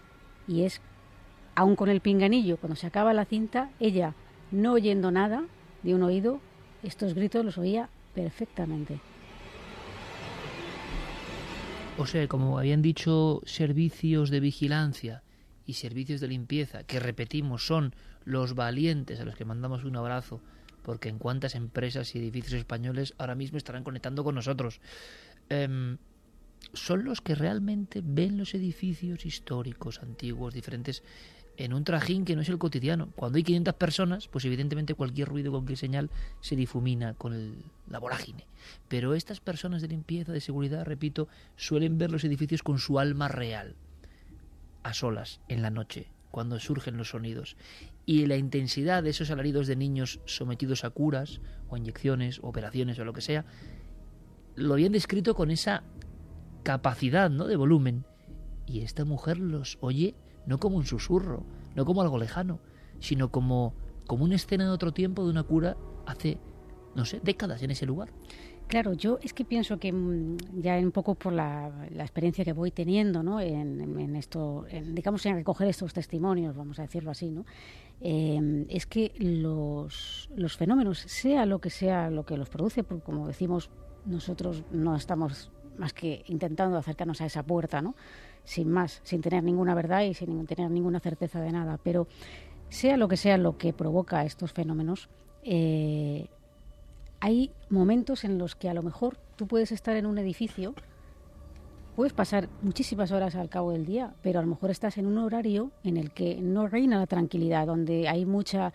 Y es aún con el pinganillo, cuando se acaba la cinta, ella, no oyendo nada de un oído, estos gritos los oía perfectamente. O sea, como habían dicho, servicios de vigilancia y servicios de limpieza, que repetimos son los valientes a los que mandamos un abrazo, porque en cuántas empresas y edificios españoles ahora mismo estarán conectando con nosotros. Em, son los que realmente ven los edificios históricos, antiguos, diferentes, en un trajín que no es el cotidiano. Cuando hay 500 personas, pues evidentemente cualquier ruido, cualquier señal se difumina con la vorágine. Pero estas personas de limpieza, de seguridad, repito, suelen ver los edificios con su alma real, a solas, en la noche, cuando surgen los sonidos. Y la intensidad de esos alaridos de niños sometidos a curas, o inyecciones, o operaciones, o lo que sea, lo habían descrito con esa capacidad ¿no? de volumen. Y esta mujer los oye no como un susurro, no como algo lejano, sino como, como una escena de otro tiempo de una cura hace, no sé, décadas en ese lugar. Claro, yo es que pienso que mm, ya un poco por la, experiencia que voy teniendo, ¿no? En, esto, digamos, en recoger estos testimonios, vamos a decirlo así, ¿no? Em, es que los, los fenómenos, sea lo que sea lo que los produce, porque como decimos, nosotros no estamos más que intentando acercarnos a esa puerta, ¿no? Sin más, sin tener ninguna verdad y sin tener ninguna certeza de nada. Pero sea lo que sea lo que provoca estos fenómenos, eh, hay momentos en los que a lo mejor tú puedes estar en un edificio, puedes pasar muchísimas horas al cabo del día, pero a lo mejor estás en un horario en el que no reina la tranquilidad, donde hay mucha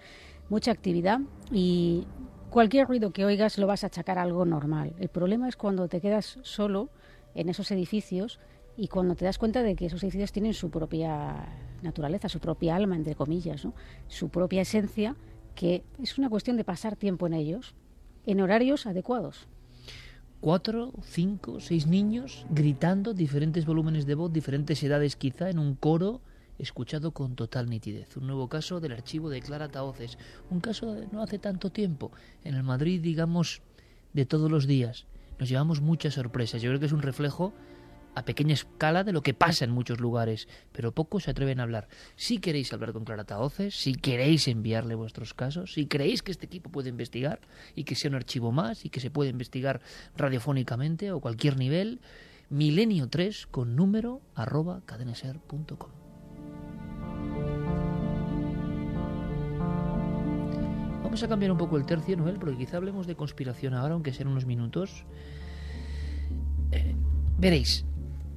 mucha actividad y cualquier ruido que oigas lo vas a achacar a algo normal. El problema es cuando te quedas solo en esos edificios y cuando te das cuenta de que esos edificios tienen su propia naturaleza, su propia alma, entre comillas, su propia esencia, que es una cuestión de pasar tiempo en ellos, en horarios adecuados. Cuatro, cinco, seis niños gritando diferentes volúmenes de voz, diferentes edades quizá, en un coro escuchado con total nitidez. Un nuevo caso del archivo de Clara Taoces. Un caso de no hace tanto tiempo. En el Madrid, digamos, de todos los días. Nos llevamos muchas sorpresas. Yo creo que es un reflejo a pequeña escala de lo que pasa en muchos lugares, pero pocos se atreven a hablar. Si queréis hablar con Clara Taoces, si queréis enviarle vuestros casos, si creéis que este equipo puede investigar y que sea un archivo más y que se puede investigar radiofónicamente o cualquier nivel, milenio 3 con número arroba cadenaser.com. Vamos a cambiar un poco el tercio, Noel, porque quizá hablemos de conspiración ahora, aunque sean unos minutos. Eh, veréis,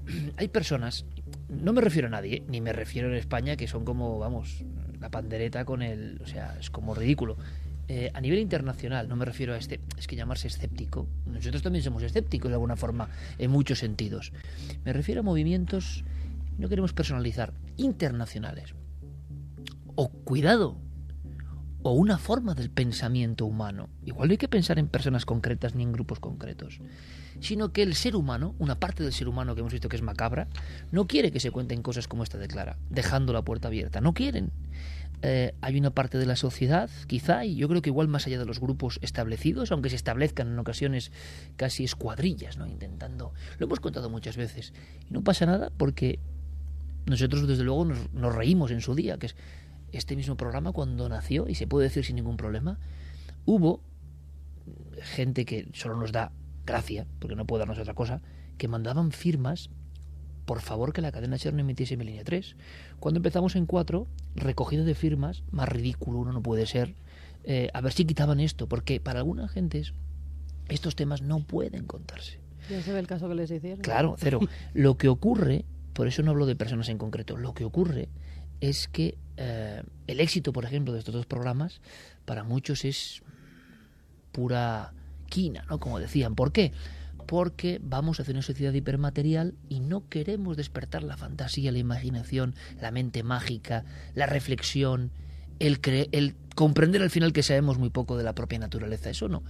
hay personas, no me refiero a nadie, ni me refiero en España, que son como, vamos, la pandereta con el. O sea, es como ridículo. Eh, a nivel internacional, no me refiero a este, es que llamarse escéptico. Nosotros también somos escépticos de alguna forma, en muchos sentidos. Me refiero a movimientos, no queremos personalizar, internacionales. O cuidado, o una forma del pensamiento humano. Igual no hay que pensar en personas concretas ni en grupos concretos, sino que el ser humano, una parte del ser humano que hemos visto que es macabra, no quiere que se cuenten cosas como esta de Clara, dejando la puerta abierta. No quieren. Eh, hay una parte de la sociedad, quizá, y yo creo que igual más allá de los grupos establecidos, aunque se establezcan en ocasiones casi escuadrillas, ¿no? Intentando. Lo hemos contado muchas veces. Y no pasa nada porque nosotros, desde luego, nos, nos reímos en su día, que es este mismo programa cuando nació, y se puede decir sin ningún problema, hubo gente que solo nos da gracia, porque no puede darnos otra cosa, que mandaban firmas por favor que la cadena SER no emitiese mi línea 3. Cuando empezamos en 4, recogido de firmas, más ridículo uno no puede ser, eh, a ver si quitaban esto, porque para algunas gentes estos temas no pueden contarse. Ya se ve el caso que les hicieron. Claro, cero. Lo que ocurre, por eso no hablo de personas en concreto, lo que ocurre es que eh, el éxito, por ejemplo, de estos dos programas, para muchos es pura quina, ¿no? Como decían. ¿Por qué? Porque vamos hacia una sociedad hipermaterial y no queremos despertar la fantasía, la imaginación, la mente mágica, la reflexión, el, el comprender al final que sabemos muy poco de la propia naturaleza. Eso no.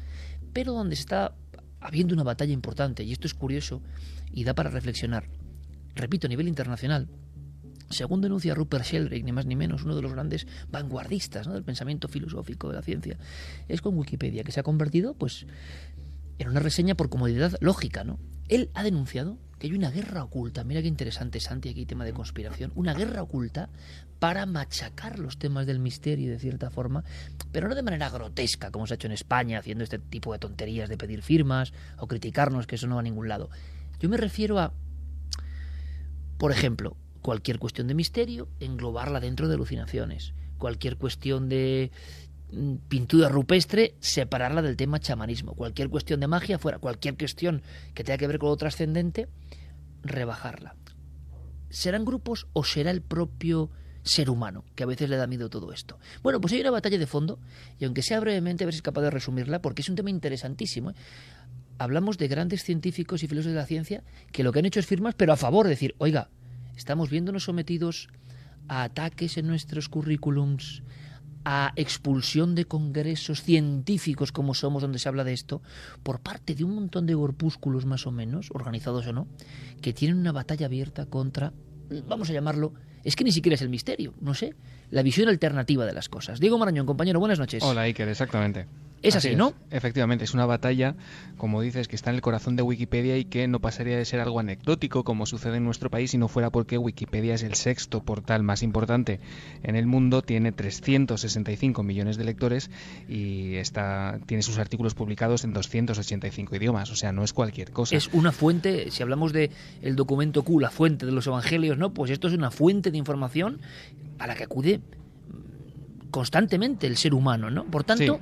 Pero donde está habiendo una batalla importante, y esto es curioso y da para reflexionar, repito, a nivel internacional, según denuncia Rupert Sheldrake, ni más ni menos, uno de los grandes vanguardistas del pensamiento filosófico de la ciencia, es con Wikipedia, que se ha convertido pues, en una reseña por comodidad lógica. ¿no? Él ha denunciado que hay una guerra oculta, mira qué interesante Santi aquí tema de conspiración, una guerra oculta para machacar los temas del misterio de cierta forma, pero no de manera grotesca como se ha hecho en España haciendo este tipo de tonterías de pedir firmas o criticarnos que eso no va a ningún lado. Yo me refiero a por ejemplo, cualquier cuestión de misterio, englobarla dentro de alucinaciones. Cualquier cuestión de mm, pintura rupestre, separarla del tema chamanismo. Cualquier cuestión de magia, fuera. Cualquier cuestión que tenga que ver con lo trascendente, rebajarla. ¿Serán grupos o será el propio ser humano, que a veces le da miedo todo esto. Bueno, pues hay una batalla de fondo, y aunque sea brevemente, a ver si es capaz de resumirla, porque es un tema interesantísimo. ¿eh? Hablamos de grandes científicos y filósofos de la ciencia que lo que han hecho es firmas, pero a favor de decir, oiga, estamos viéndonos sometidos a ataques en nuestros currículums, a expulsión de congresos científicos como somos donde se habla de esto, por parte de un montón de corpúsculos más o menos, organizados o no, que tienen una batalla abierta contra, vamos a llamarlo, es que ni siquiera es el misterio, no sé, la visión alternativa de las cosas. Diego Marañón, compañero, buenas noches. Hola Iker, exactamente. Es así, ¿no? Efectivamente, es una batalla, como dices, que está en el corazón de Wikipedia y que no pasaría de ser algo anecdótico como sucede en nuestro país si no fuera porque Wikipedia es el sexto portal más importante en el mundo, tiene 365 millones de lectores y está, tiene sus artículos publicados en 285 idiomas, o sea, no es cualquier cosa. Es una fuente, si hablamos de el documento Q, la fuente de los evangelios, ¿no? Pues esto es una fuente de información a la que acude constantemente el ser humano, ¿no? Por tanto,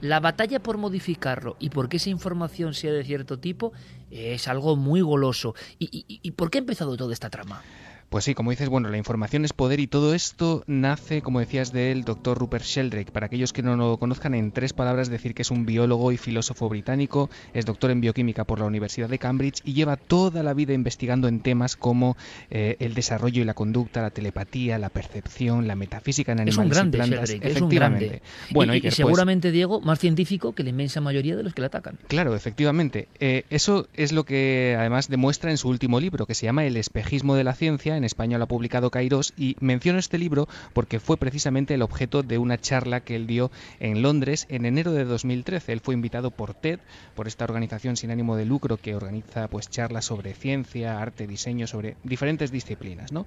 la batalla por modificarlo y por que esa información sea de cierto tipo es algo muy goloso. ¿Y, y por qué ha empezado toda esta trama? Pues sí, como dices, bueno, la información es poder y todo esto nace, como decías, del doctor Rupert Sheldrake. Para aquellos que no lo conozcan, en tres palabras decir que es un biólogo y filósofo británico, es doctor en bioquímica por la Universidad de Cambridge y lleva toda la vida investigando en temas como eh, el desarrollo y la conducta, la telepatía, la percepción, la metafísica en animales es un grande, y plantas. Sheldrake, es un grande. Bueno, y, pues seguramente, Diego, más científico que la inmensa mayoría de los que le atacan. Claro, efectivamente. Eh, eso es lo que además demuestra en su último libro, que se llama El espejismo de la ciencia en español ha publicado Kairos, y menciono este libro porque fue precisamente el objeto de una charla que él dio en Londres en enero de 2013. Él fue invitado por TED, por esta organización sin ánimo de lucro que organiza pues charlas sobre ciencia, arte, diseño, sobre diferentes disciplinas. ¿no?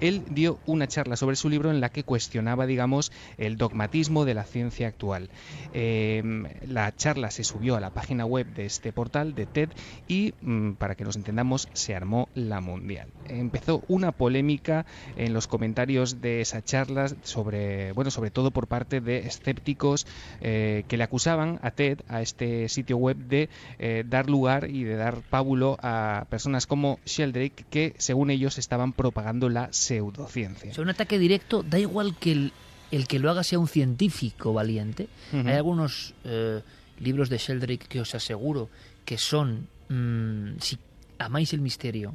Él dio una charla sobre su libro en la que cuestionaba, digamos, el dogmatismo de la ciencia actual. Em, la charla se subió a la página web de este portal de TED y, mm, para que nos entendamos, se armó la mundial. Empezó una polémica en los comentarios de esa charla sobre, bueno, sobre todo por parte de escépticos eh, que le acusaban a TED, a este sitio web, de eh, dar lugar y de dar pábulo a personas como Sheldrake que, según ellos, estaban propagando la pseudociencia. Es un ataque directo, da igual que el, el que lo haga sea un científico valiente. Hay algunos eh, libros de Sheldrake que os aseguro que son, mm, si amáis el misterio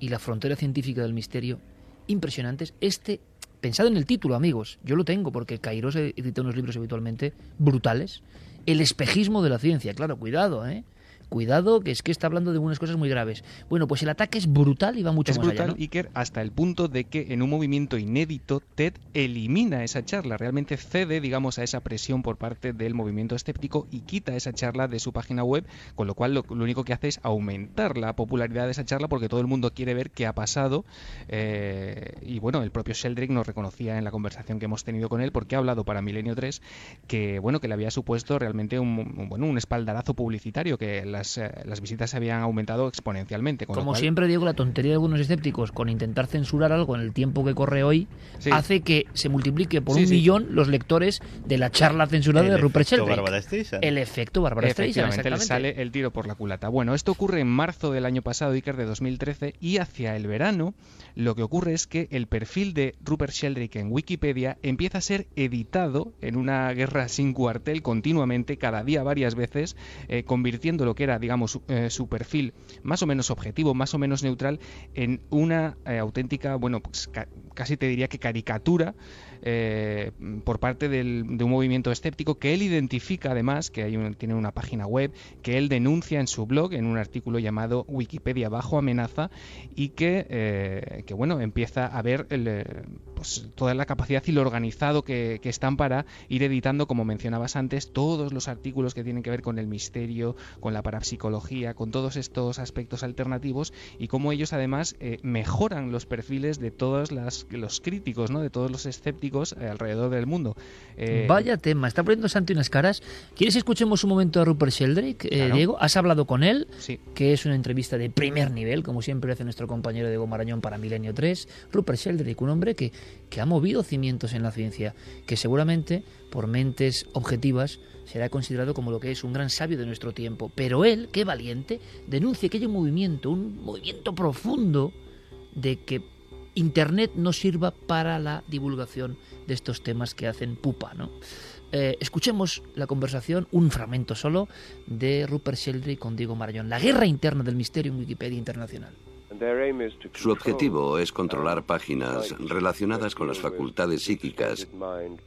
y la frontera científica del misterio, impresionantes. Este, pensad en el título, amigos, yo lo tengo porque Kairos edita unos libros habitualmente brutales. El espejismo de la ciencia, claro, cuidado, ¿eh? Cuidado, que es que está hablando de unas cosas muy graves. Bueno, pues el ataque es brutal y va mucho es más brutal, allá. ¿no? Iker, hasta el punto de que en un movimiento inédito, TED elimina esa charla, realmente cede, digamos, a esa presión por parte del movimiento escéptico y quita esa charla de su página web, con lo cual lo, lo único que hace es aumentar la popularidad de esa charla porque todo el mundo quiere ver qué ha pasado. Eh, y bueno, el propio Sheldrake nos reconocía en la conversación que hemos tenido con él, porque ha hablado para Milenio 3, que bueno, que le había supuesto realmente un, un bueno, un espaldarazo publicitario, que las, eh, las visitas se habían aumentado exponencialmente. Como cual- siempre digo, la tontería de algunos escépticos con intentar censurar algo en el tiempo que corre hoy Sí. hace que se multiplique por Sí, un sí. millón los lectores de la charla censurada El de Rupert efecto Sheldrake. El efecto Bárbara Streisand, Efectivamente, sale el tiro por la culata. Bueno, esto ocurre en marzo del año pasado, Iker, de 2013, y hacia el verano lo que ocurre es que el perfil de Rupert Sheldrake en Wikipedia empieza a ser editado en una guerra sin cuartel continuamente, cada día varias veces, eh, convirtiendo lo que era, digamos, su, eh, su perfil más o menos objetivo, más o menos neutral, en una eh, auténtica, bueno, pues ca- casi te diría que caricatura eh, por parte del- de un movimiento escéptico que él identifica además, que hay un- tiene una página web, que él denuncia en su blog, en un artículo llamado Wikipedia bajo amenaza, y que, eh, que bueno, empieza a ver el, eh, pues, toda la capacidad y lo organizado que, que están para ir editando, como mencionabas antes, todos los artículos que tienen que ver con el misterio, con la la psicología, con todos estos aspectos alternativos y cómo ellos además eh, mejoran los perfiles de todos las, los críticos, ¿no? de todos los escépticos eh, alrededor del mundo. Eh, Vaya tema, está poniendo Santi unas caras. ¿Quieres escuchemos un momento a Rupert Sheldrake, Diego? ¿Has hablado con él? Sí. Que es una entrevista de primer nivel, como siempre hace nuestro compañero Diego Marañón para Milenio 3. Rupert Sheldrake, un hombre que, que ha movido cimientos en la ciencia, que seguramente por mentes objetivas será considerado como lo que es un gran sabio de nuestro tiempo. Pero él, qué valiente, denuncia que movimiento, un movimiento profundo de que Internet no sirva para la divulgación de estos temas que hacen pupa, ¿no? Eh, escuchemos la conversación, un fragmento solo, de Rupert Sheldrake con Diego Marañón. La guerra interna del misterio en Wikipedia Internacional. Su objetivo es controlar páginas relacionadas con las facultades psíquicas,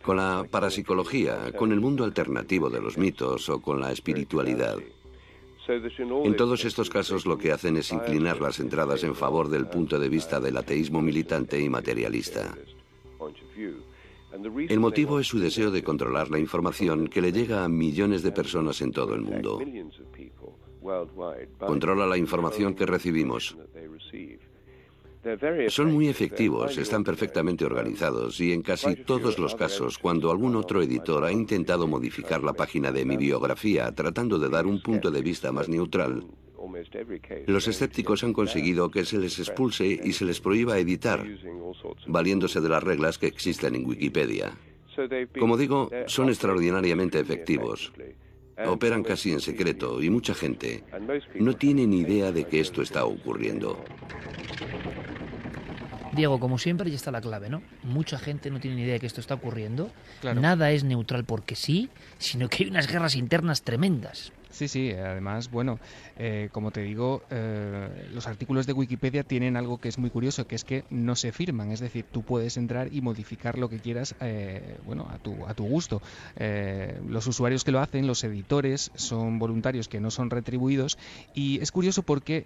con la parapsicología, con el mundo alternativo de los mitos o con la espiritualidad. En todos estos casos lo que hacen es inclinar las entradas en favor del punto de vista del ateísmo militante y materialista. El motivo es su deseo de controlar la información que le llega a millones de personas en todo el mundo. Controla la información que recibimos. Son muy efectivos, están perfectamente organizados y en casi todos los casos, cuando algún otro editor ha intentado modificar la página de mi biografía tratando de dar un punto de vista más neutral, los escépticos han conseguido que se les expulse y se les prohíba editar, valiéndose de las reglas que existen en Wikipedia. Como digo, son extraordinariamente efectivos. Operan casi en secreto y mucha gente no tiene ni idea de que esto está ocurriendo. Diego, como siempre, ya está la clave, ¿no? Mucha gente no tiene ni idea de que esto está ocurriendo. Nada es neutral porque sí, sino que hay unas guerras internas tremendas. Sí, sí, además, bueno, eh, como te digo, eh, los artículos de Wikipedia tienen algo que es muy curioso, que es que no se firman, es decir, tú puedes entrar y modificar lo que quieras, eh, bueno, a tu, a tu gusto. los usuarios que lo hacen, los editores, son voluntarios que no son retribuidos y es curioso porque,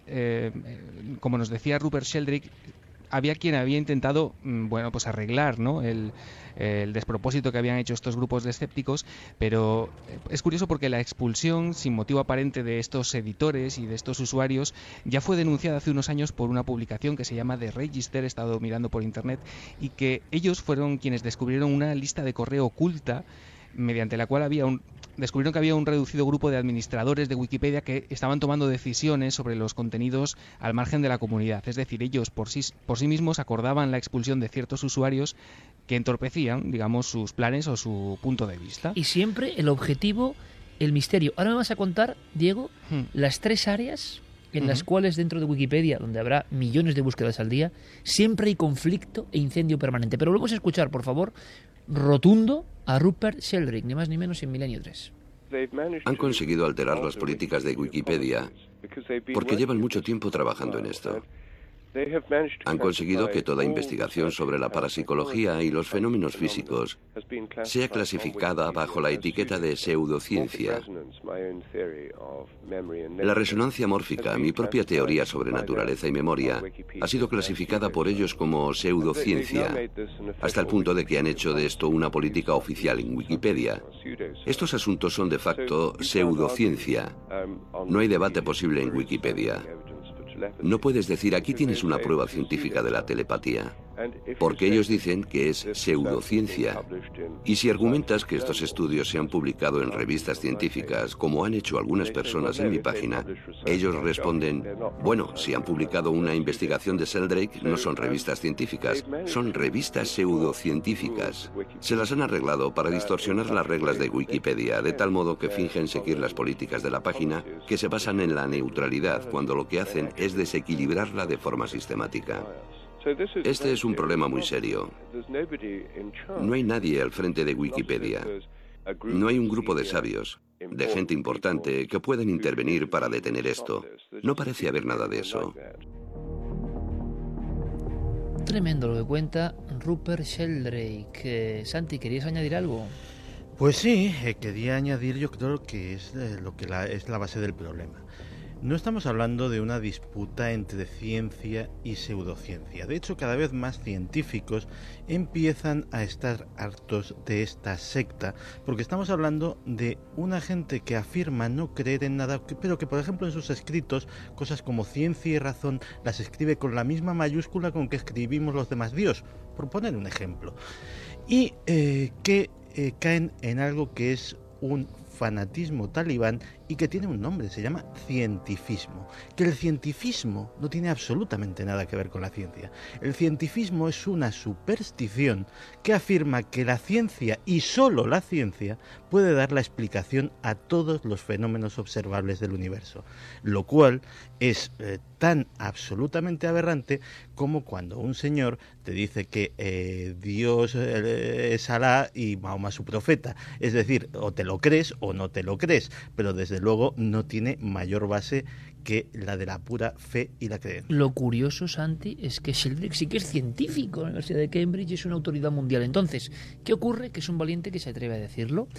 como nos decía Rupert Sheldrake, había quien había intentado, mm, bueno, pues arreglar, ¿no? El, el despropósito que habían hecho estos grupos de escépticos, pero eh, es curioso porque la expulsión sin motivo aparente de estos editores y de estos usuarios ya fue denunciada hace unos años por una publicación que se llama The Register, he estado mirando por internet, y que ellos fueron quienes descubrieron una lista de correo oculta mediante la cual había un, descubrieron que había un reducido grupo de administradores de Wikipedia que estaban tomando decisiones sobre los contenidos al margen de la comunidad. Es decir, ellos por sí, por sí mismos acordaban la expulsión de ciertos usuarios que entorpecían, digamos, sus planes o su punto de vista. Y siempre el objetivo, el misterio. Ahora me vas a contar, Diego, hmm. las tres áreas en las cuales dentro de Wikipedia, donde habrá millones de búsquedas al día, siempre hay conflicto e incendio permanente. Pero volvemos a escuchar, por favor, rotundo a Rupert Sheldrake, ni más ni menos en Milenio 3. Han conseguido alterar las políticas de Wikipedia porque llevan mucho tiempo trabajando en esto. Han conseguido que toda investigación sobre la parapsicología y los fenómenos físicos sea clasificada bajo la etiqueta de pseudociencia. La resonancia mórfica, mi propia teoría sobre naturaleza y memoria, ha sido clasificada por ellos como pseudociencia, hasta el punto de que han hecho de esto una política oficial en Wikipedia. Estos asuntos son de facto pseudociencia. No hay debate posible en Wikipedia. No puedes decir aquí tienes una prueba científica de la telepatía, porque ellos dicen que es pseudociencia. Y si argumentas que estos estudios se han publicado en revistas científicas, como han hecho algunas personas en mi página, ellos responden, bueno, si han publicado una investigación de Sheldrake, no son revistas científicas, son revistas pseudocientíficas. Se las han arreglado para distorsionar las reglas de Wikipedia, de tal modo que fingen seguir las políticas de la página, que se basan en la neutralidad, cuando lo que hacen es desequilibrarla de forma sistemática. Este es un problema muy serio. No hay nadie al frente de Wikipedia. No hay un grupo de sabios, de gente importante, que puedan intervenir para detener esto. No parece haber nada de eso. Tremendo lo que cuenta Rupert Sheldrake. Santi, ¿querías añadir algo? Pues sí, eh, quería añadir, yo creo que es eh, lo que es la base del problema. No estamos hablando de una disputa entre ciencia y pseudociencia. De hecho, cada vez más científicos empiezan a estar hartos de esta secta, porque estamos hablando de una gente que afirma no creer en nada, pero que, por ejemplo, en sus escritos, cosas como ciencia y razón las escribe con la misma mayúscula con que escribimos los demás Dios, por poner un ejemplo. Y eh, que eh, caen en algo que es un fanatismo talibán y que tiene un nombre, se llama cientifismo. Que el cientifismo no tiene absolutamente nada que ver con la ciencia. El cientifismo es una superstición que afirma que la ciencia y solo la ciencia puede dar la explicación a todos los fenómenos observables del universo, lo cual es eh, tan absolutamente aberrante como cuando un señor te dice que eh, Dios eh, es Alá y Mahoma su profeta. Es decir, o te lo crees o no te lo crees, pero desde luego no tiene mayor base que la de la pura fe y la creencia. Lo curioso, Santi, es que Sheldrick sí que es científico en la Universidad de Cambridge y es una autoridad mundial. Entonces, ¿qué ocurre? Que es un valiente que se atreve a decirlo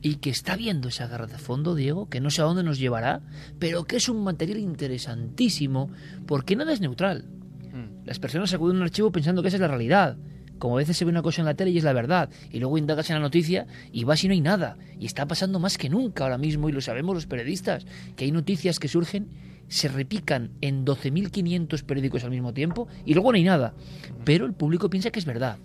y que está viendo esa guerra de fondo, Diego, que no sé a dónde nos llevará, pero que es un material interesantísimo porque nada es neutral. Las personas acuden a un archivo pensando que esa es la realidad. Como a veces se ve una cosa en la tele y es la verdad, y luego indagas en la noticia y vas y no hay nada. Y está pasando más que nunca ahora mismo, y lo sabemos los periodistas, que hay noticias que surgen, se repican en 12.500 periódicos al mismo tiempo y luego no hay nada. Pero el público piensa que es verdad.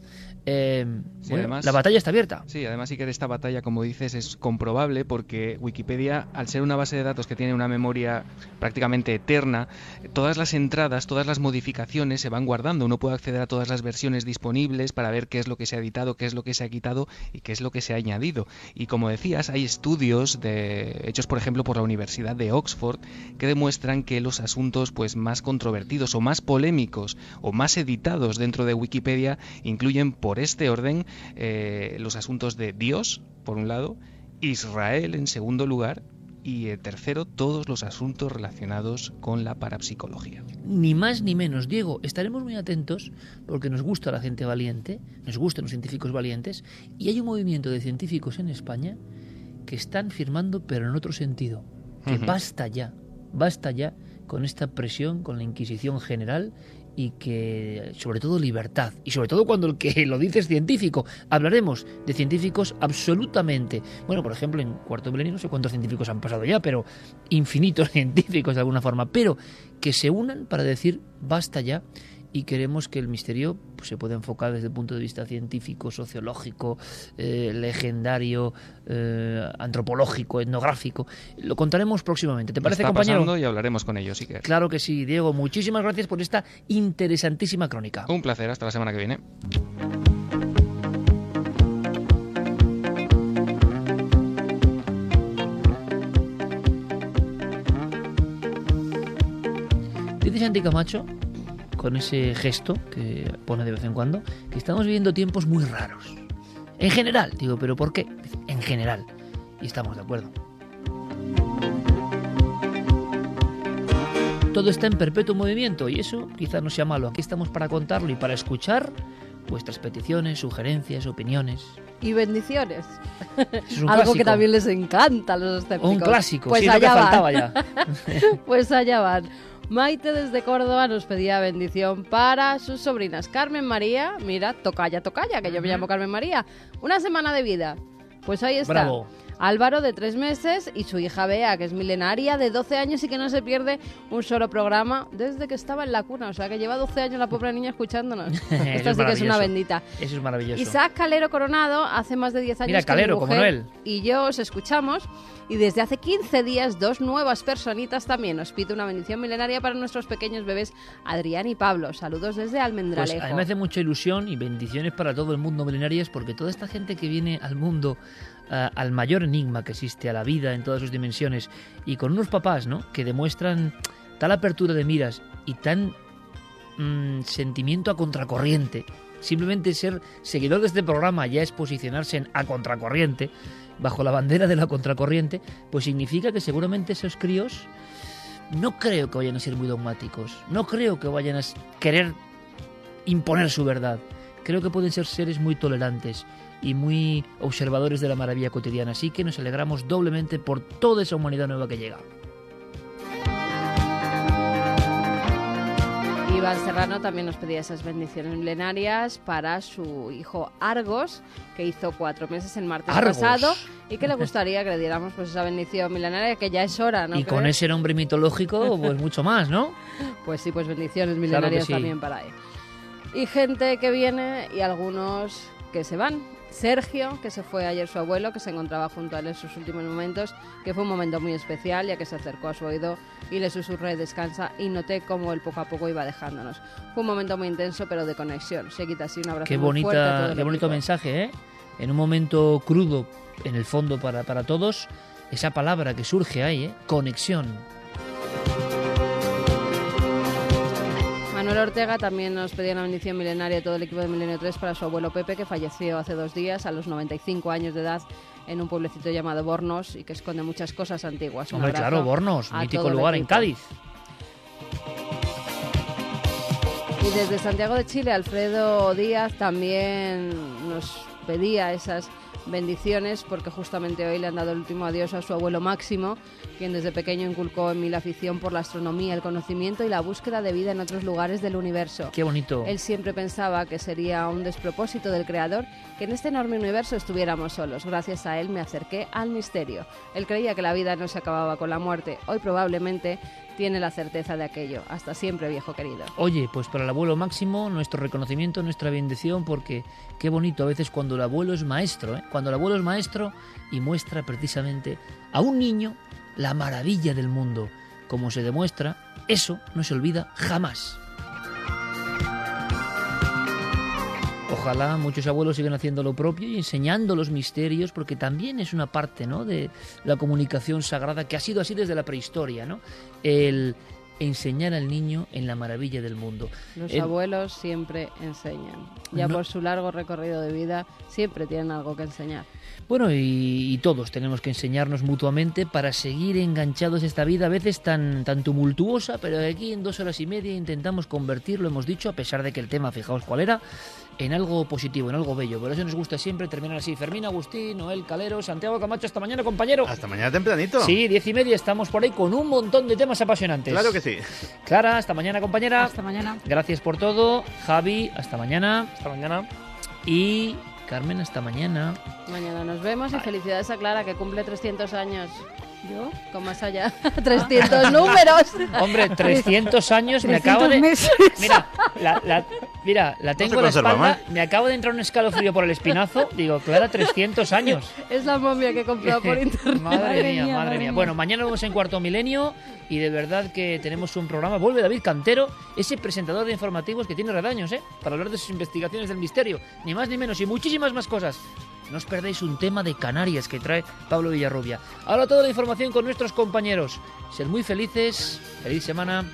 Eh, Sí, bueno, además- la batalla está abierta. Sí, además sí que de esta batalla, como dices, es comprobable porque Wikipedia, al ser una base de datos que tiene una memoria prácticamente eterna, todas las entradas, todas las modificaciones se van guardando. Uno puede acceder a todas las versiones disponibles para ver qué es lo que se ha editado, qué es lo que se ha quitado y qué es lo que se ha añadido. Y como decías, hay estudios de, hechos, por ejemplo, por la Universidad de Oxford que demuestran que los asuntos pues más controvertidos o más polémicos o más editados dentro de Wikipedia incluyen por este orden eh, los asuntos de Dios, por un lado, Israel en segundo lugar y eh, tercero todos los asuntos relacionados con la parapsicología. Ni más ni menos, Diego. Estaremos muy atentos porque nos gusta la gente valiente, nos gustan los científicos valientes, y hay un movimiento de científicos en España que están firmando, pero en otro sentido. Que basta ya, basta ya con esta presión, con la Inquisición general y que, sobre todo, libertad. Y sobre todo cuando el que lo dice es científico. Hablaremos de científicos absolutamente. Bueno, por ejemplo, en Cuarto Milenio no sé cuántos científicos han pasado ya, pero infinitos científicos de alguna forma. Pero que se unan para decir basta ya y queremos que el misterio pues, se pueda enfocar desde el punto de vista científico, sociológico, eh, legendario, eh, antropológico, etnográfico. Lo contaremos próximamente. ¿Te parece, Está compañero? y hablaremos con ellos, Iker. Claro que sí, Diego. Muchísimas gracias por esta interesantísima crónica. Un placer, hasta la semana que viene. Dice Santi Camacho, con ese gesto que pone de vez en cuando, que estamos viviendo tiempos muy raros. En general, digo, ¿pero por qué? En general. Y estamos de acuerdo. Todo está en perpetuo movimiento y eso quizás no sea malo. Aquí estamos para contarlo y para escuchar vuestras peticiones, sugerencias, opiniones. Y bendiciones. Es Algo que también les encanta a los escépticos. Un clásico, Pues sí, es lo que allá van. faltaba ya. pues allá van. Maite desde Córdoba nos pedía bendición para sus sobrinas Carmen María, mira, tocaya, tocaya, que yo me llamo Carmen María, una semana de vida. Pues ahí está. Bravo. Álvaro de tres meses y su hija Bea, que es milenaria, de 12 años y que no se pierde un solo programa desde que estaba en la cuna. O sea, que lleva 12 años la pobre niña escuchándonos. Esta es sí que es una bendita. Eso es maravilloso. Isaac Calero Coronado hace más de 10 años Mira, que Calero, mi como Noel. y yo os escuchamos y desde hace 15 días dos nuevas personitas también nos pide una bendición milenaria para nuestros pequeños bebés Adrián y Pablo. Saludos desde Pues Almendralejo. a mí me hace mucha ilusión y bendiciones para todo el mundo milenarias porque toda esta gente que viene al mundo, ah, al mayor enigma que existe, a la vida en todas sus dimensiones, y con unos papás ¿no? que demuestran tal apertura de miras y tan mm, sentimiento a contracorriente. Simplemente ser seguidor de este programa ya es posicionarse en a contracorriente, bajo la bandera de la contracorriente, pues significa que seguramente esos críos no creo que vayan a ser muy dogmáticos, no creo que vayan a querer imponer su verdad. Creo que pueden ser seres muy tolerantes y muy observadores de la maravilla cotidiana. Así que nos alegramos doblemente por toda esa humanidad nueva que llega. Iván Serrano también nos pedía esas bendiciones milenarias para su hijo Argos, que hizo cuatro meses el martes Argos. pasado y que le gustaría que le diéramos pues esa bendición milenaria, que ya es hora, ¿no? y con ese nombre mitológico, pues mucho más, ¿no? Pues sí, pues bendiciones Claro milenarias sí. también para él. Y gente que viene y algunos que se van. Sergio, que se fue ayer su abuelo, que se encontraba junto a él en sus últimos momentos, que fue un momento muy especial, ya que se acercó a su oído y le susurré descansa y noté cómo él poco a poco iba dejándonos. Fue un momento muy intenso, pero de conexión. Se quita así un abrazo Qué muy fuerte a todo el qué bonito equipo. mensaje, ¿eh? En un momento crudo, en el fondo para, para todos, esa palabra que surge ahí, ¿eh? Conexión. Manuel Ortega también nos pedía una bendición milenaria a todo el equipo de Milenio 3 para su abuelo Pepe, que falleció hace dos días a los 95 años de edad en un pueblecito llamado Bornos y que esconde muchas cosas antiguas. Un Hombre, abrazo claro, Bornos, mítico lugar en. Cádiz. Y desde Santiago de Chile, Alfredo Díaz también nos pedía esas bendiciones porque justamente hoy le han dado el último adiós a su abuelo Máximo, quien desde pequeño inculcó en mí la afición por la astronomía, el conocimiento y la búsqueda de vida en otros lugares del universo. Qué bonito. Él siempre pensaba que sería un despropósito del Creador que en este enorme universo estuviéramos solos. Gracias a él me acerqué al misterio. Él creía que la vida no se acababa con la muerte. Hoy probablemente tiene la certeza de aquello. Hasta siempre, viejo querido. Oye, pues para el abuelo Máximo, nuestro reconocimiento, nuestra bendición, porque qué bonito a veces cuando el abuelo es maestro, ¿eh? cuando el abuelo es maestro y muestra precisamente a un niño la maravilla del mundo. Como se demuestra, eso no se olvida jamás. Ojalá muchos abuelos sigan haciendo lo propio y enseñando los misterios, porque también es una parte ¿no? de la comunicación sagrada que ha sido así desde la prehistoria, ¿no? El enseñar al niño en la maravilla del mundo. Los abuelos siempre enseñan. Ya no- por su largo recorrido de vida, siempre tienen algo que enseñar. Bueno, y, y todos tenemos que enseñarnos mutuamente para seguir enganchados a esta vida a veces tan, tan tumultuosa, pero aquí en dos horas y media intentamos convertirlo, hemos dicho, a pesar de que el tema, fijaos cuál era, en algo positivo, en algo bello. Por eso nos gusta siempre terminar así. Fermín, Agustín, Noel, Calero, Santiago Camacho, hasta mañana, compañero. Hasta mañana tempranito. Sí, diez y media estamos por ahí con un montón de temas apasionantes. Claro que sí. Clara, hasta mañana, compañera. Hasta mañana. Gracias por todo. Javi, hasta mañana. Hasta mañana. Y Carmen, hasta mañana. Mañana nos vemos y felicidades a Clara que cumple 300 años. ¿Yo? Con más allá. 300 números. Hombre, 300 años, me 300 acabo de... meses. Mira, la, la- mira, la tengo en la espalda, mal. me acabo de entrar un escalofrío por el espinazo. Digo, Clara, 300 años. Es la momia que he comprado por internet. Madre, mía, madre, madre mía. mía. Bueno, mañana nos vemos en Cuarto Milenio y de verdad que tenemos un programa. Vuelve David Cantero, ese presentador de informativos que tiene redaños, ¿eh? Para hablar de sus investigaciones del misterio. Ni más ni menos y muchísimas más cosas. No os perdáis un tema de Canarias que trae Pablo Villarrubia. Ahora toda la información con nuestros compañeros. Ser muy felices. Feliz semana.